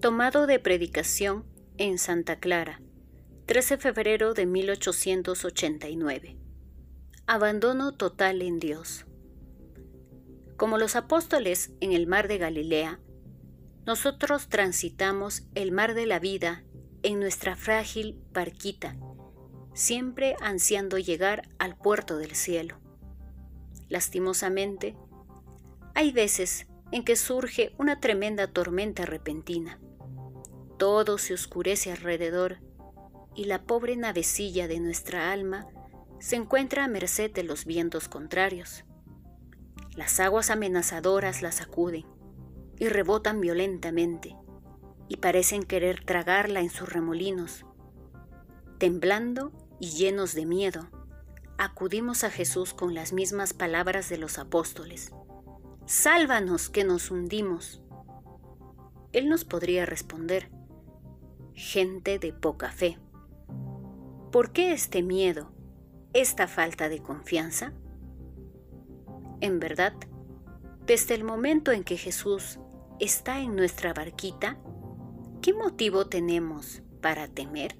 Tomado de predicación en Santa Clara, 13 de febrero de 1889. Abandono total en Dios. Como los apóstoles en el mar de Galilea, nosotros transitamos el mar de la vida en nuestra frágil barquita, siempre ansiando llegar al puerto del cielo. Lastimosamente, hay veces en que surge una tremenda tormenta repentina. Todo se oscurece alrededor y la pobre navecilla de nuestra alma se encuentra a merced de los vientos contrarios. Las aguas amenazadoras la sacuden y rebotan violentamente y parecen querer tragarla en sus remolinos. Temblando y llenos de miedo, acudimos a Jesús con las mismas palabras de los apóstoles. Sálvanos que nos hundimos. Él nos podría responder, gente de poca fe. ¿Por qué este miedo, esta falta de confianza? En verdad, desde el momento en que Jesús está en nuestra barquita, ¿qué motivo tenemos para temer?